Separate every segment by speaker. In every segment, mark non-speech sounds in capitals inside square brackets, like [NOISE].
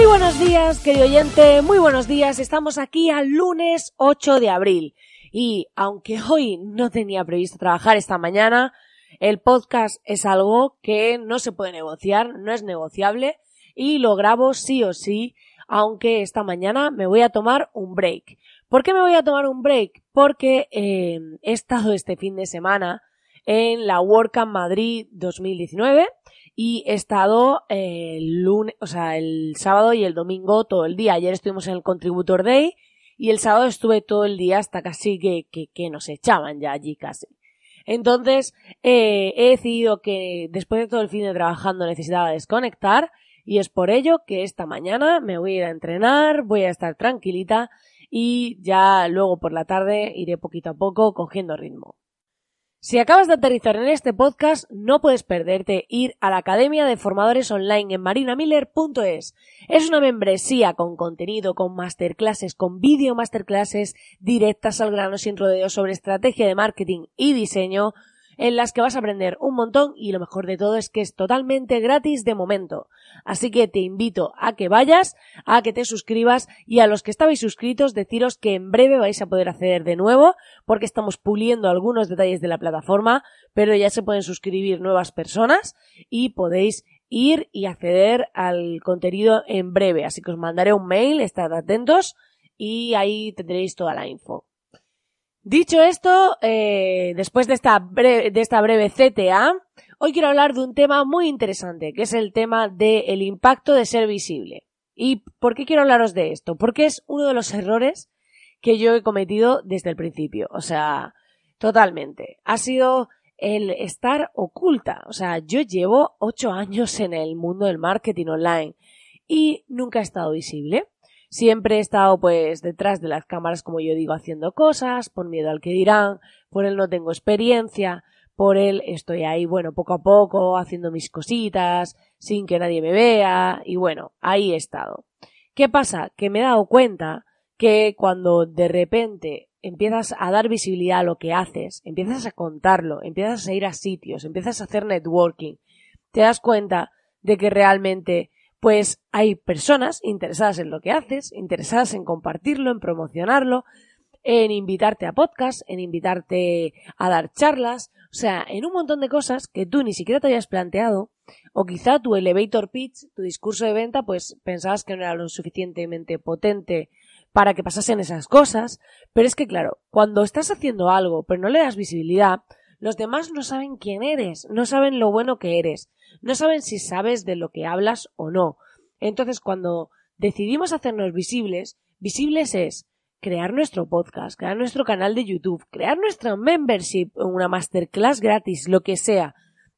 Speaker 1: Muy buenos días, querido oyente, muy buenos días. Estamos aquí al lunes 8 de abril. Y aunque hoy no tenía previsto trabajar esta mañana, el podcast es algo que no se puede negociar, no es negociable y lo grabo sí o sí, aunque esta mañana me voy a tomar un break. ¿Por qué me voy a tomar un break? Porque eh, he estado este fin de semana en la WordCamp Madrid 2019 y he estado eh, el lunes, o sea, el sábado y el domingo todo el día. Ayer estuvimos en el Contributor Day y el sábado estuve todo el día hasta casi que, que, nos echaban ya allí casi. Entonces, eh, he decidido que después de todo el fin de trabajando necesitaba desconectar y es por ello que esta mañana me voy a ir a entrenar, voy a estar tranquilita y ya luego por la tarde iré poquito a poco cogiendo ritmo. Si acabas de aterrizar en este podcast, no puedes perderte ir a la Academia de Formadores Online en marinamiller.es. Es una membresía con contenido, con masterclasses, con vídeo masterclasses directas al grano sin rodeos sobre estrategia de marketing y diseño, en las que vas a aprender un montón y lo mejor de todo es que es totalmente gratis de momento. Así que te invito a que vayas, a que te suscribas y a los que estabais suscritos deciros que en breve vais a poder acceder de nuevo porque estamos puliendo algunos detalles de la plataforma, pero ya se pueden suscribir nuevas personas y podéis ir y acceder al contenido en breve. Así que os mandaré un mail, estad atentos y ahí tendréis toda la info. Dicho esto, eh, después de esta, breve, de esta breve CTA, hoy quiero hablar de un tema muy interesante, que es el tema del impacto de ser visible. ¿Y por qué quiero hablaros de esto? Porque es uno de los errores que yo he cometido desde el principio. O sea, totalmente. Ha sido el estar oculta. O sea, yo llevo ocho años en el mundo del marketing online y nunca he estado visible. Siempre he estado pues detrás de las cámaras, como yo digo, haciendo cosas, por miedo al que dirán, por él no tengo experiencia, por él estoy ahí, bueno, poco a poco, haciendo mis cositas, sin que nadie me vea, y bueno, ahí he estado. ¿Qué pasa? Que me he dado cuenta que cuando de repente empiezas a dar visibilidad a lo que haces, empiezas a contarlo, empiezas a ir a sitios, empiezas a hacer networking, te das cuenta de que realmente pues hay personas interesadas en lo que haces, interesadas en compartirlo, en promocionarlo, en invitarte a podcast, en invitarte a dar charlas, o sea, en un montón de cosas que tú ni siquiera te habías planteado, o quizá tu elevator pitch, tu discurso de venta, pues pensabas que no era lo suficientemente potente para que pasasen esas cosas, pero es que claro, cuando estás haciendo algo pero no le das visibilidad, los demás no saben quién eres, no saben lo bueno que eres, no saben si sabes de lo que hablas o no. Entonces, cuando decidimos hacernos visibles, visibles es crear nuestro podcast, crear nuestro canal de YouTube, crear nuestra membership, una masterclass gratis, lo que sea,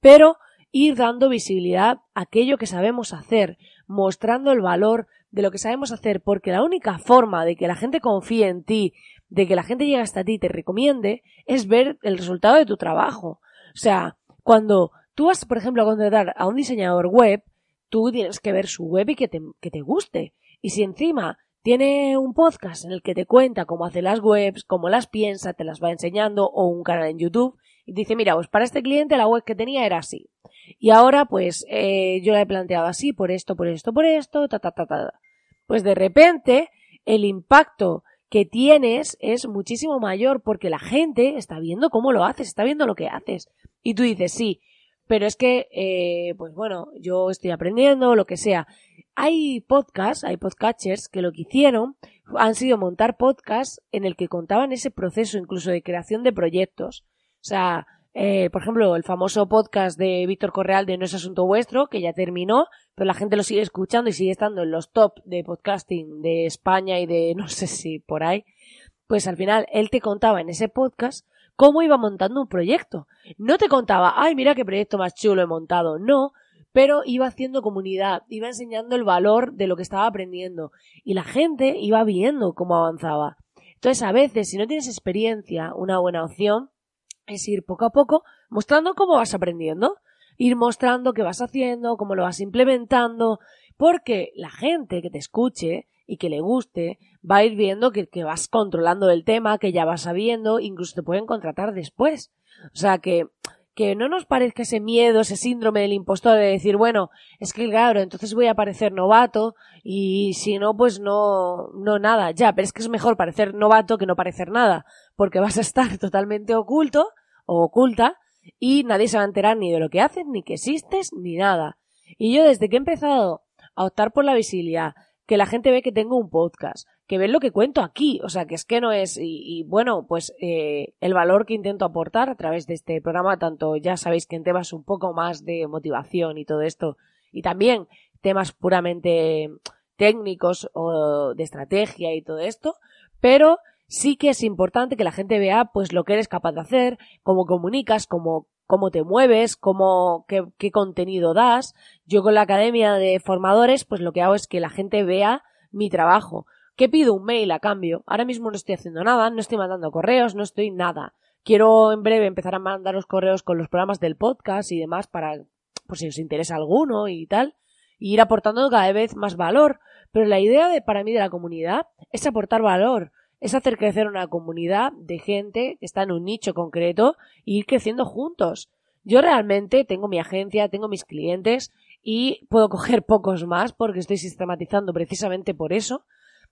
Speaker 1: pero ir dando visibilidad a aquello que sabemos hacer, mostrando el valor de lo que sabemos hacer, porque la única forma de que la gente confíe en ti, de que la gente llegue hasta ti y te recomiende, es ver el resultado de tu trabajo. O sea, cuando tú vas, por ejemplo, a contratar a un diseñador web, tú tienes que ver su web y que te, guste. Y si encima tiene un podcast en el que te cuenta cómo hace las webs, cómo las piensa, te las va enseñando, o un canal en YouTube, y dice, mira, pues para este cliente la web que tenía era así. Y ahora, pues, eh, yo la he planteado así, por esto, por esto, por esto, ta, ta, ta, ta. Pues de repente, el impacto que tienes es muchísimo mayor porque la gente está viendo cómo lo haces, está viendo lo que haces. Y tú dices, sí, pero es que, eh, pues bueno, yo estoy aprendiendo, lo que sea. Hay podcasts, hay podcatchers que lo que hicieron han sido montar podcasts en el que contaban ese proceso incluso de creación de proyectos. O sea, eh, por ejemplo, el famoso podcast de Víctor Correal de No es Asunto Vuestro, que ya terminó, pero la gente lo sigue escuchando y sigue estando en los top de podcasting de España y de [LAUGHS] no sé si por ahí. Pues al final él te contaba en ese podcast cómo iba montando un proyecto. No te contaba, ay, mira qué proyecto más chulo he montado. No, pero iba haciendo comunidad, iba enseñando el valor de lo que estaba aprendiendo y la gente iba viendo cómo avanzaba. Entonces, a veces, si no tienes experiencia, una buena opción es ir poco a poco mostrando cómo vas aprendiendo, ir mostrando qué vas haciendo, cómo lo vas implementando, porque la gente que te escuche y que le guste va a ir viendo que, vas controlando el tema, que ya vas sabiendo, incluso te pueden contratar después. O sea que que no nos parezca ese miedo, ese síndrome del impostor de decir, bueno, es que claro, entonces voy a parecer novato y si no, pues no, no nada. Ya, pero es que es mejor parecer novato que no parecer nada, porque vas a estar [LAUGHS] totalmente oculto o oculta y nadie se va a enterar ni de lo que haces, ni que existes, ni nada. Y yo desde que he empezado a optar por la visibilidad, que la gente ve que tengo un podcast, que ven lo que cuento aquí, o sea, que es que no es, y, bueno, pues eh, el valor que intento aportar a través de este programa, tanto ya sabéis que en temas un poco más de motivación y todo esto, y también temas puramente técnicos o de estrategia y todo esto, pero sí que es importante que la gente vea pues lo que eres capaz de hacer, cómo comunicas, cómo, cómo te mueves, cómo, qué, qué contenido das. Yo con la academia de formadores, pues lo que hago es que la gente vea mi trabajo. ¿Qué pido un mail a cambio? Ahora mismo no estoy haciendo nada, no estoy mandando correos, no estoy nada. Quiero en breve empezar a mandar los correos con los programas del podcast y demás para, por si os interesa alguno y tal, y ir aportando cada vez más valor. Pero la idea de, para mí de la comunidad es aportar valor, es hacer crecer una comunidad de gente que está en un nicho concreto e ir creciendo juntos. Yo realmente tengo mi agencia, tengo mis clientes y puedo [LAUGHS] coger pocos más porque estoy sistematizando precisamente por eso,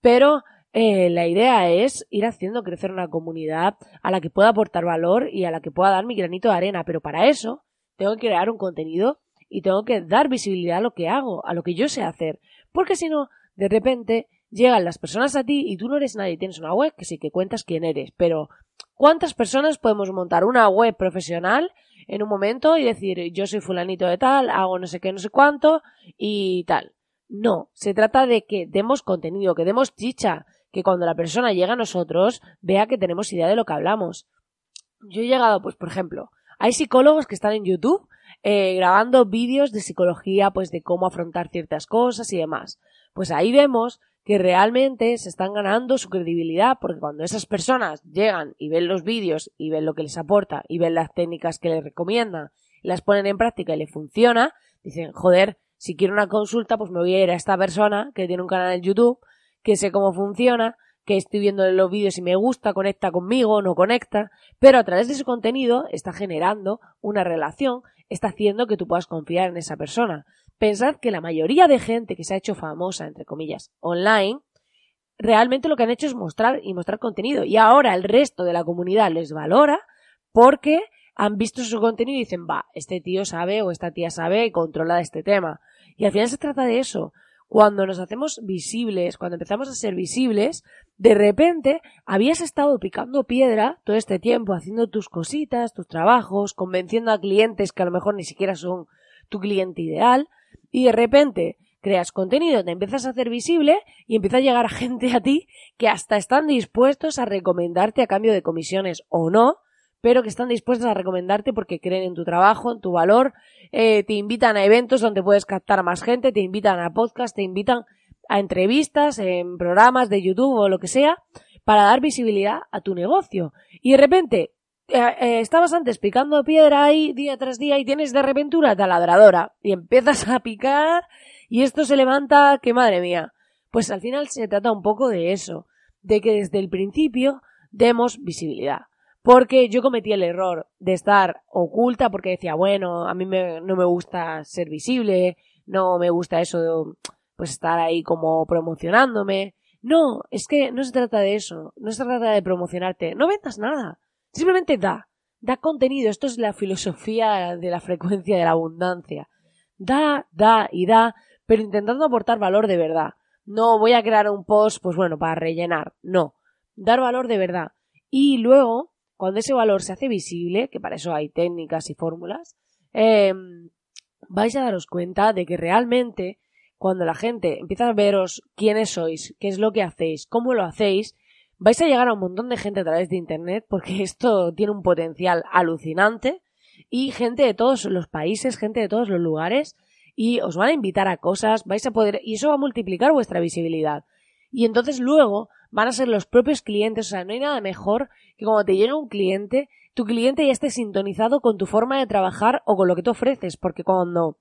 Speaker 1: pero eh, la idea es ir haciendo crecer una comunidad a la que pueda aportar valor y a la que pueda dar mi granito de arena. Pero para eso tengo que crear un contenido y tengo que dar visibilidad a lo que hago, a lo que yo sé hacer. Porque si no, de repente llegan las personas a ti y tú no eres nadie. Tienes una web que sí que cuentas quién eres. Pero ¿cuántas personas podemos montar una web profesional en un momento y decir yo soy fulanito de tal, hago no sé qué, no sé cuánto y tal? No, se trata de que demos contenido, que demos chicha, que cuando la persona llega a nosotros vea que tenemos idea de lo que hablamos. Yo he llegado, pues, por ejemplo, hay psicólogos que están en YouTube eh, grabando vídeos de psicología, pues de cómo afrontar ciertas cosas y demás. Pues ahí vemos que realmente se están ganando su credibilidad, porque cuando esas personas llegan y ven los vídeos y ven lo que les aporta y ven las técnicas que les recomiendan, las ponen en práctica y le funciona, dicen, joder, si quiero una consulta, pues me voy a ir a esta persona que tiene un canal en YouTube, que sé cómo funciona, que estoy viendo los vídeos y me gusta, conecta conmigo, no conecta, pero a través de su contenido está generando una relación, está haciendo que tú puedas confiar en esa persona. Pensad que la mayoría de gente que se ha hecho famosa, entre comillas, online, realmente lo que han hecho es mostrar y mostrar contenido. Y ahora el resto de la comunidad les valora porque han visto su contenido y dicen, va, este tío sabe o esta tía sabe y controla este tema. Y al final se trata de eso. Cuando nos hacemos visibles, cuando empezamos a ser visibles, de repente habías estado picando piedra todo este tiempo, haciendo tus cositas, tus trabajos, convenciendo a clientes que a lo mejor ni siquiera son tu cliente ideal, y de repente creas contenido, te empiezas a hacer visible y empieza a llegar [LAUGHS] gente a ti que hasta están dispuestos a recomendarte a cambio de comisiones o no, pero que están dispuestos a recomendarte porque creen en tu trabajo, en tu valor, eh, te invitan a eventos donde puedes captar a más gente, te invitan a podcast, te invitan a entrevistas, en programas de YouTube o lo que sea, para dar visibilidad a tu negocio. Y de repente, eh, eh, estabas antes picando piedra ahí día tras día y tienes de repente una taladradora y empiezas a picar y esto se levanta, que madre mía. Pues al final se trata un poco de eso, de que desde el principio demos visibilidad porque yo cometí el error de estar oculta porque decía, bueno, a mí no me gusta ser visible, no me gusta eso de pues estar ahí como promocionándome. No, es que no se trata de eso, no se trata de promocionarte, no vendas nada, simplemente da, da contenido, esto es la filosofía de la frecuencia de la abundancia. Da, da y da, pero intentando aportar valor de verdad. No voy a crear un post, pues bueno, para rellenar. No. Dar valor de verdad. Y luego, cuando ese valor se hace visible, que para eso hay técnicas y fórmulas, em, vais a daros cuenta de que realmente cuando la gente empieza a veros quiénes sois, qué es lo que hacéis, cómo lo hacéis, vais a llegar a un montón de gente a través de Internet porque [LAUGHS] esto tiene un potencial alucinante y gente de todos los países, gente de todos los lugares y os van a invitar a cosas, vais a poder y eso va a multiplicar vuestra visibilidad. Y entonces luego van a ser los propios clientes, o sea, no hay nada mejor que cuando te llega un cliente, tu cliente ya esté sintonizado con tu forma de trabajar o con lo que tú ofreces, porque cuando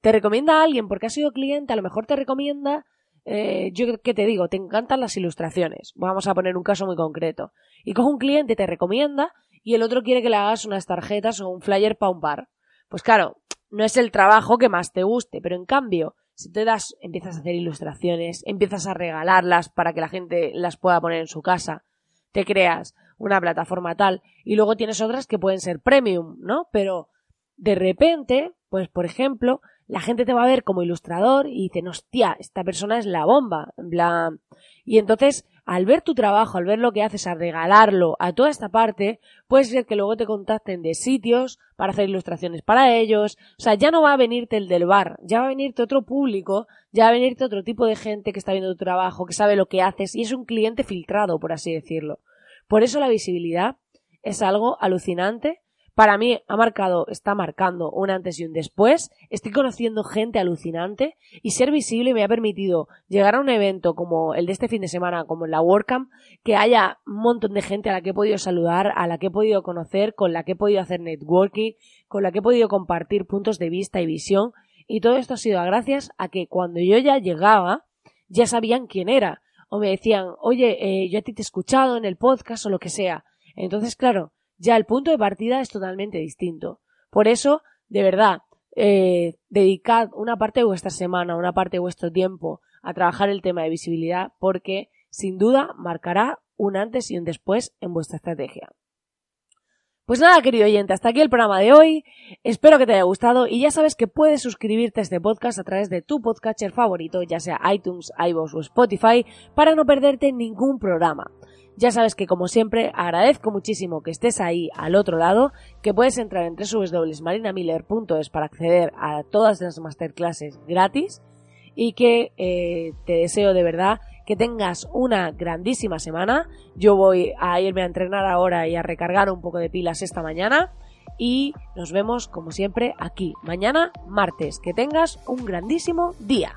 Speaker 1: te recomienda a alguien porque ha sido cliente, a lo mejor te recomienda eh, yo qué te digo, te encantan las ilustraciones. Vamos a poner un caso muy concreto. Y coge un cliente, te recomienda y el otro quiere que le hagas unas tarjetas o un flyer para un bar. Pues claro, no es el trabajo que más te guste, pero en cambio, si te das, empiezas a hacer ilustraciones, empiezas a regalarlas para que la gente las pueda poner en su casa, te creas una plataforma tal y luego tienes otras que pueden ser premium, ¿no? Pero de repente, pues por ejemplo, la gente te va a ver como ilustrador y dicen, hostia, esta persona es la bomba, en plan. Y entonces, al ver tu trabajo, al ver lo que haces, a regalarlo a toda esta parte, puede ser que luego te contacten de sitios para hacer ilustraciones para ellos. O sea, ya no va a venirte el del bar, ya va a venirte otro público, ya va a venirte otro tipo de gente que está viendo tu trabajo, que sabe lo que haces y es un cliente filtrado, por así decirlo. Por eso la visibilidad es algo alucinante para mí ha marcado, está marcando un antes y un después. Estoy conociendo gente alucinante y ser visible me ha permitido llegar a un evento como el de este fin de semana, como la WordCamp, que haya un montón de gente a la que he podido saludar, a la que he podido conocer, con la que he podido hacer networking, con la que he podido compartir puntos de vista y visión. Y todo esto ha sido gracias a que cuando yo ya llegaba, ya sabían quién era. O me decían, oye, eh, yo a ti te he escuchado en el podcast o lo que sea. Entonces, claro, ya el punto de partida es totalmente distinto. Por eso, de verdad, eh, dedicad una parte de vuestra semana, una parte de vuestro tiempo a trabajar el tema de visibilidad porque sin duda marcará un antes y un después en vuestra estrategia. Pues nada, querido oyente, hasta aquí el programa de hoy. Espero que te haya gustado y ya sabes que puedes suscribirte a este podcast a través de tu podcatcher favorito, ya sea iTunes, iVoox o Spotify, para no perderte ningún programa. Ya sabes que como siempre agradezco muchísimo que estés ahí al otro lado, que puedes entrar en www.marinamiller.es para acceder a todas las masterclasses gratis y que eh, te deseo de verdad que tengas una grandísima semana. Yo voy a irme a entrenar ahora y a recargar un poco de pilas esta mañana y nos vemos como siempre aquí mañana martes. Que tengas un grandísimo día.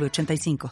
Speaker 2: 85